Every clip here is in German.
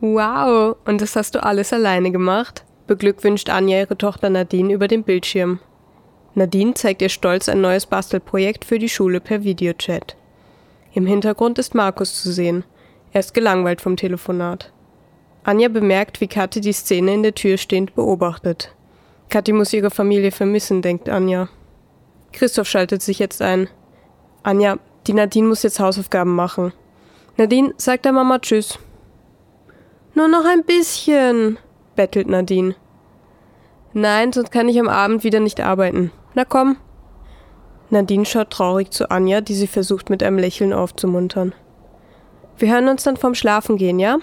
Wow, und das hast du alles alleine gemacht? Beglückwünscht Anja ihre Tochter Nadine über den Bildschirm. Nadine zeigt ihr stolz ein neues Bastelprojekt für die Schule per Videochat. Im Hintergrund ist Markus zu sehen. Er ist gelangweilt vom Telefonat. Anja bemerkt, wie Kathi die Szene in der Tür stehend beobachtet. Kathi muss ihre Familie vermissen, denkt Anja. Christoph schaltet sich jetzt ein. Anja, die Nadine muss jetzt Hausaufgaben machen. Nadine, sagt der Mama Tschüss. Nur noch ein bisschen, bettelt Nadine. Nein, sonst kann ich am Abend wieder nicht arbeiten. Na komm. Nadine schaut traurig zu Anja, die sie versucht mit einem Lächeln aufzumuntern. Wir hören uns dann vom Schlafen gehen, ja?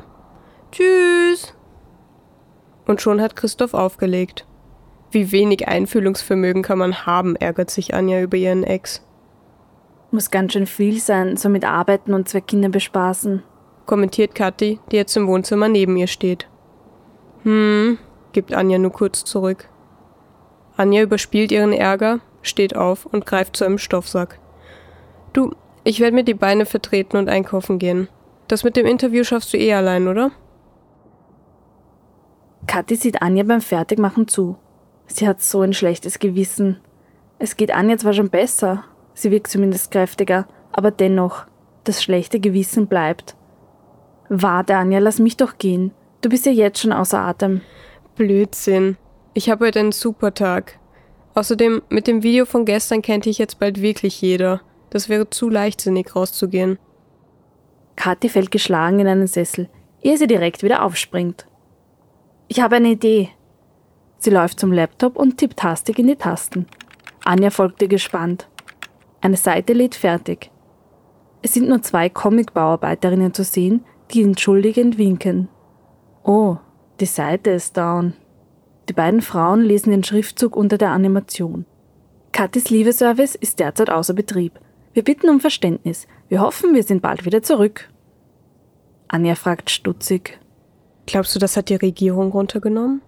Tschüss. Und schon hat Christoph aufgelegt. Wie wenig Einfühlungsvermögen kann man haben, ärgert sich Anja über ihren Ex. Muss ganz schön viel sein, so mit Arbeiten und zwei Kinder bespaßen kommentiert Kathi, die jetzt im Wohnzimmer neben ihr steht. Hm, gibt Anja nur kurz zurück. Anja überspielt ihren Ärger, steht auf und greift zu einem Stoffsack. Du, ich werde mir die Beine vertreten und einkaufen gehen. Das mit dem Interview schaffst du eh allein, oder? Kathi sieht Anja beim Fertigmachen zu. Sie hat so ein schlechtes Gewissen. Es geht Anja zwar schon besser, sie wirkt zumindest kräftiger, aber dennoch, das schlechte Gewissen bleibt. Warte, Anja, lass mich doch gehen. Du bist ja jetzt schon außer Atem. Blödsinn. Ich habe heute einen super Tag. Außerdem, mit dem Video von gestern kennt ich jetzt bald wirklich jeder. Das wäre zu leichtsinnig rauszugehen. Kathi fällt geschlagen in einen Sessel, ehe sie direkt wieder aufspringt. Ich habe eine Idee. Sie läuft zum Laptop und tippt hastig in die Tasten. Anja folgt ihr gespannt. Eine Seite lädt fertig. Es sind nur zwei Comic-Bauarbeiterinnen zu sehen, die entschuldigend winken. Oh, die Seite ist down. Die beiden Frauen lesen den Schriftzug unter der Animation. Katis Liebeservice ist derzeit außer Betrieb. Wir bitten um Verständnis. Wir hoffen, wir sind bald wieder zurück. Anja fragt stutzig. Glaubst du, das hat die Regierung runtergenommen?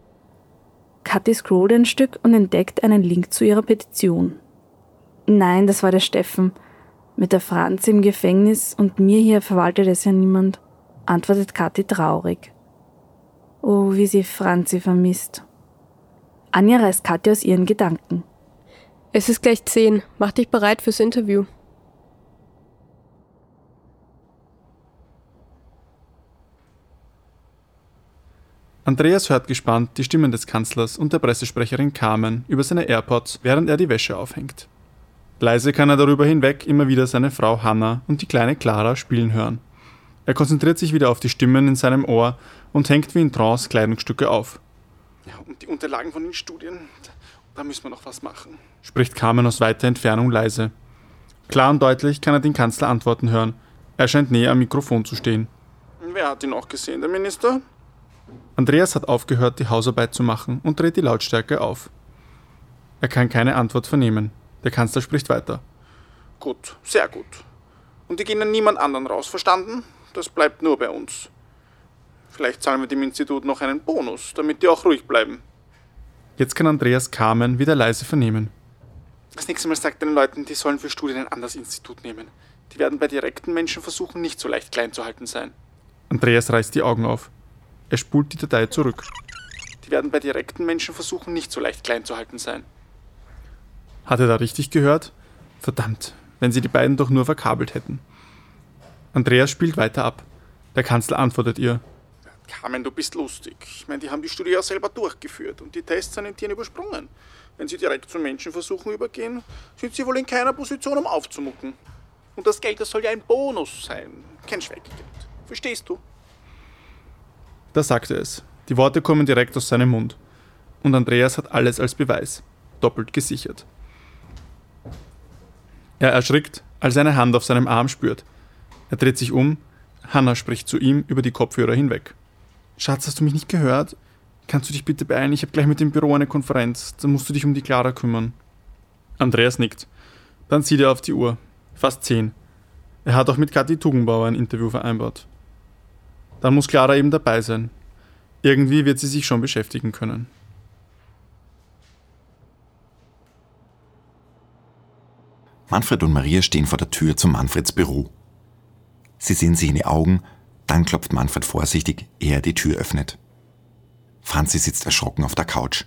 Kathi scrollt ein Stück und entdeckt einen Link zu ihrer Petition. Nein, das war der Steffen. Mit der Franz im Gefängnis und mir hier verwaltet es ja niemand antwortet Kathi traurig. Oh, wie sie Franzi vermisst. Anja reißt Kathi aus ihren Gedanken. Es ist gleich zehn. Mach dich bereit fürs Interview. Andreas hört gespannt die Stimmen des Kanzlers und der Pressesprecherin Carmen über seine AirPods, während er die Wäsche aufhängt. Leise kann er darüber hinweg immer wieder seine Frau Hannah und die kleine Clara spielen hören. Er konzentriert sich wieder auf die Stimmen in seinem Ohr und hängt wie in Trance Kleidungsstücke auf. Ja, und die Unterlagen von den Studien, da müssen wir noch was machen, spricht Carmen aus weiter Entfernung leise. Klar und deutlich kann er den Kanzler antworten hören. Er scheint näher am Mikrofon zu stehen. Wer hat ihn auch gesehen, der Minister? Andreas hat aufgehört, die Hausarbeit zu machen und dreht die Lautstärke auf. Er kann keine Antwort vernehmen. Der Kanzler spricht weiter. Gut, sehr gut. Und die gehen an niemand anderen raus, verstanden? Das bleibt nur bei uns. Vielleicht zahlen wir dem Institut noch einen Bonus, damit die auch ruhig bleiben. Jetzt kann Andreas Carmen wieder leise vernehmen. Das nächste Mal sagt den Leuten, die sollen für Studien ein anderes Institut nehmen. Die werden bei direkten Menschenversuchen nicht so leicht klein zu halten sein. Andreas reißt die Augen auf. Er spult die Datei zurück. Die werden bei direkten Menschenversuchen nicht so leicht klein zu halten sein. Hat er da richtig gehört? Verdammt, wenn sie die beiden doch nur verkabelt hätten. Andreas spielt weiter ab. Der Kanzler antwortet ihr. Carmen, du bist lustig. Ich meine, die haben die Studie ja selber durchgeführt und die Tests an den Tieren übersprungen. Wenn sie direkt zu Menschenversuchen übergehen, sind sie wohl in keiner Position, um aufzumucken. Und das Geld, das soll ja ein Bonus sein, kein Schweigegeld. Verstehst du? Da sagt er es. Die Worte kommen direkt aus seinem Mund. Und Andreas hat alles als Beweis. Doppelt gesichert. Er erschrickt, als er eine Hand auf seinem Arm spürt. Er dreht sich um. Hannah spricht zu ihm über die Kopfhörer hinweg. Schatz, hast du mich nicht gehört? Kannst du dich bitte beeilen? Ich habe gleich mit dem Büro eine Konferenz. Da musst du dich um die Clara kümmern. Andreas nickt. Dann sieht er auf die Uhr. Fast zehn. Er hat auch mit Kathi Tugendbauer ein Interview vereinbart. Dann muss Clara eben dabei sein. Irgendwie wird sie sich schon beschäftigen können. Manfred und Maria stehen vor der Tür zu Manfreds Büro. Sie sehen sich in die Augen, Dann klopft Manfred vorsichtig, ehe er die Tür öffnet. Franzi sitzt erschrocken auf der Couch.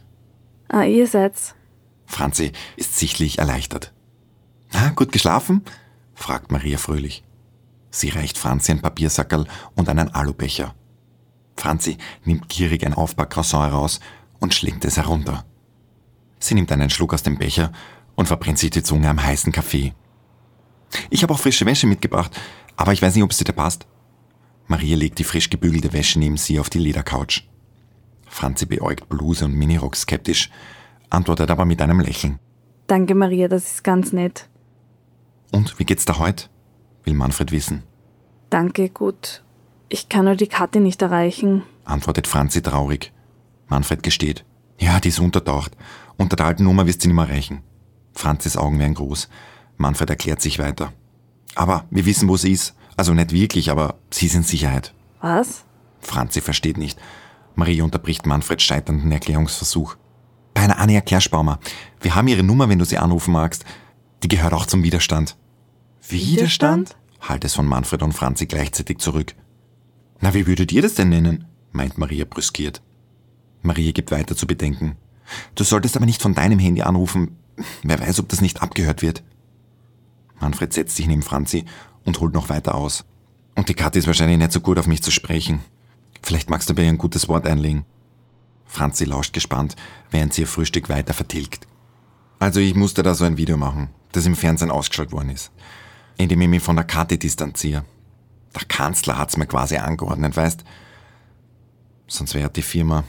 Ah, ihr seid's. Franzi ist sichtlich erleichtert. Na, gut geschlafen? fragt Maria fröhlich. Sie reicht Franzi ein Papiersackerl und einen Alubecher. Franzi nimmt gierig ein Aufbackcroissant heraus und schlingt es herunter. Sie nimmt einen Schluck aus dem Becher und verbrennt sich die Zunge am heißen Kaffee. Ich habe auch frische Wäsche mitgebracht, aber ich weiß nicht, ob es dir passt. Maria legt die frisch gebügelte Wäsche neben sie auf die Ledercouch. Franzi beäugt Bluse und Minirock skeptisch, antwortet aber mit einem Lächeln. Danke, Maria, das ist ganz nett. Und wie geht's da heute? will Manfred wissen. Danke, gut. Ich kann nur die Kathi nicht erreichen. Antwortet Franzi traurig. Manfred gesteht. Ja, die ist untertaucht. Unter der alten Nummer wirst du nicht mehr erreichen. Franzis Augen werden groß. Manfred erklärt sich weiter. Aber wir wissen, wo sie ist. Also nicht wirklich, aber sie ist in Sicherheit. Was? Franzi versteht nicht. Marie unterbricht Manfreds scheiternden Erklärungsversuch. Keine Anne, erklär's, Baumer. Wir haben ihre Nummer, wenn du sie anrufen magst. Die gehört auch zum Widerstand. Widerstand? Halt es von Manfred und Franzi gleichzeitig zurück. Na, wie würdet ihr das denn nennen? meint Maria brüskiert. Maria gibt weiter zu bedenken. Du solltest aber nicht von deinem Handy anrufen. Wer weiß, ob das nicht abgehört wird. Manfred setzt sich neben Franzi und holt noch weiter aus. Und die Kathi ist wahrscheinlich nicht so gut auf mich zu sprechen. Vielleicht magst du bei ihr ein gutes Wort einlegen. Franzi lauscht gespannt, während sie ihr Frühstück weiter vertilgt. Also ich musste da so ein Video machen, das im Fernsehen ausgestrahlt worden ist indem ich mich von der Karte distanziere. Der Kanzler hat's mir quasi angeordnet, weißt? Sonst wäre die Firma,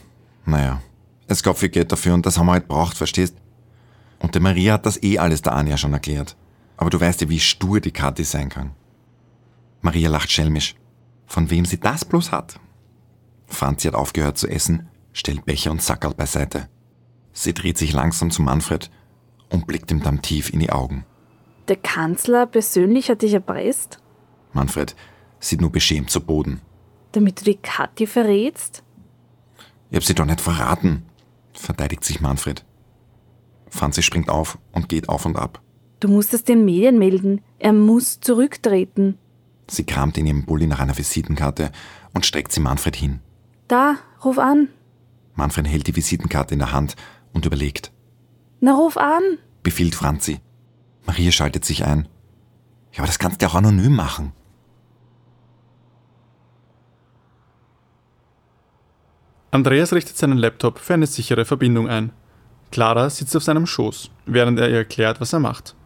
naja, es gab viel Geld dafür und das haben wir halt braucht, verstehst? Und der Maria hat das eh alles der Anja schon erklärt. Aber du weißt ja, wie stur die Kathi sein kann. Maria lacht schelmisch. Von wem sie das bloß hat? Franzi hat aufgehört zu essen, stellt Becher und Sackerl beiseite. Sie dreht sich langsam zu Manfred und blickt ihm dann tief in die Augen. Der Kanzler persönlich hat dich erpresst? Manfred sieht nur beschämt zu Boden. Damit du die Kathi verrätst? Ich hab sie doch nicht verraten, verteidigt sich Manfred. Franzi springt auf und geht auf und ab. Du musst es den Medien melden. Er muss zurücktreten. Sie kramt in ihrem Bulli nach einer Visitenkarte und streckt sie Manfred hin. Da, ruf an. Manfred hält die Visitenkarte in der Hand und überlegt. Na, ruf an, befiehlt Franzi. Maria schaltet sich ein. Ja, aber das kannst du ja auch anonym machen. Andreas richtet seinen Laptop für eine sichere Verbindung ein. Clara sitzt auf seinem Schoß, während er ihr erklärt, was er macht.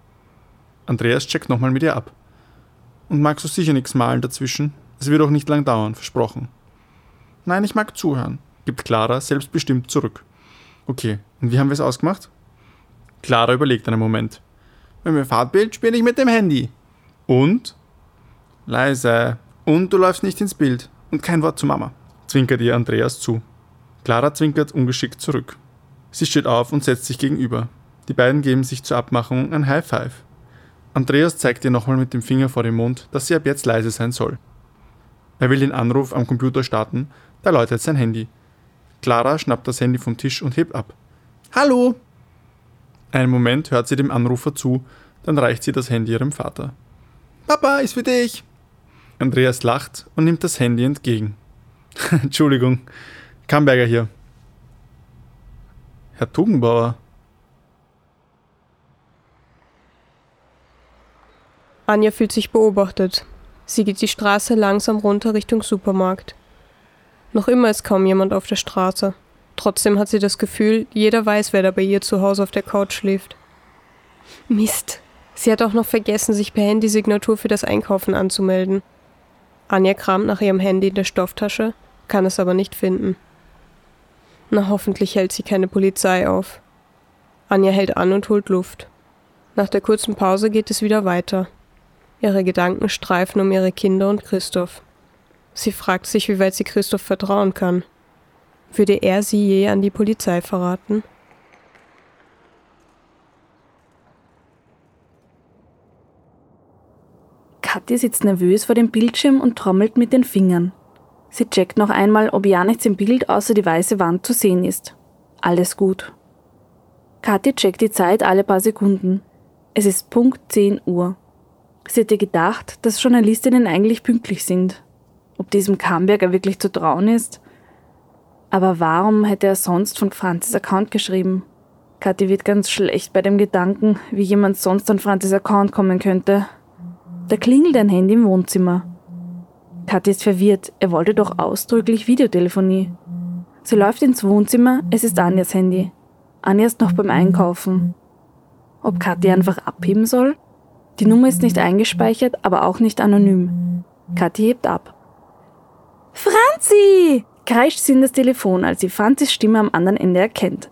Andreas checkt nochmal mit ihr ab. Und magst du sicher nichts malen dazwischen? Es wird auch nicht lang dauern, versprochen. Nein, ich mag zuhören, gibt Clara selbstbestimmt zurück. Okay, und wie haben wir es ausgemacht? Clara überlegt einen Moment. Wenn wir Fahrtbild spiele ich mit dem Handy. Und? Leise. Und du läufst nicht ins Bild. Und kein Wort zu Mama. Zwinkert ihr Andreas zu. Clara zwinkert ungeschickt zurück. Sie steht auf und setzt sich gegenüber. Die beiden geben sich zur Abmachung ein High Five. Andreas zeigt ihr nochmal mit dem Finger vor dem Mund, dass sie ab jetzt leise sein soll. Er will den Anruf am Computer starten, da läutet sein Handy. Clara schnappt das Handy vom Tisch und hebt ab. Hallo, einen Moment hört sie dem Anrufer zu, dann reicht sie das Handy ihrem Vater. Papa, ist für dich. Andreas lacht und nimmt das Handy entgegen. Entschuldigung, Kamberger hier. Herr Tugenbauer. Anja fühlt sich beobachtet. Sie geht die Straße langsam runter Richtung Supermarkt. Noch immer ist kaum jemand auf der Straße. Trotzdem hat sie das Gefühl, jeder weiß, wer da bei ihr zu Hause auf der Couch schläft. Mist. Sie hat auch noch vergessen, sich per Handysignatur für das Einkaufen anzumelden. Anja kramt nach ihrem Handy in der Stofftasche, kann es aber nicht finden. Na, hoffentlich hält sie keine Polizei auf. Anja hält an und holt Luft. Nach der kurzen Pause geht es wieder weiter. Ihre Gedanken streifen um ihre Kinder und Christoph. Sie fragt sich, wie weit sie Christoph vertrauen kann. Würde er sie je an die Polizei verraten? Kathi sitzt nervös vor dem Bildschirm und trommelt mit den Fingern. Sie checkt noch einmal, ob ja nichts im Bild außer die weiße Wand zu sehen ist. Alles gut. Kathi checkt die Zeit alle paar Sekunden. Es ist Punkt 10 Uhr. Sie hätte gedacht, dass Journalistinnen eigentlich pünktlich sind. ob diesem Kamberger wirklich zu trauen ist. Aber warum hätte er sonst von Franzis Account geschrieben? Kathi wird ganz schlecht bei dem Gedanken, wie jemand sonst an Franzis Account kommen könnte. Da klingelt ein Handy im Wohnzimmer. Kathi ist verwirrt, er wollte doch ausdrücklich Videotelefonie. Sie läuft ins Wohnzimmer, es ist Anjas Handy. Anja ist noch beim Einkaufen. Ob Kathi einfach abheben soll? Die Nummer ist nicht eingespeichert, aber auch nicht anonym. Kathi hebt ab. Franzi! kreischt sie in das Telefon, als sie Franzis Stimme am anderen Ende erkennt.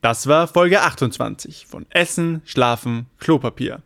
Das war Folge 28 von Essen, Schlafen, Klopapier.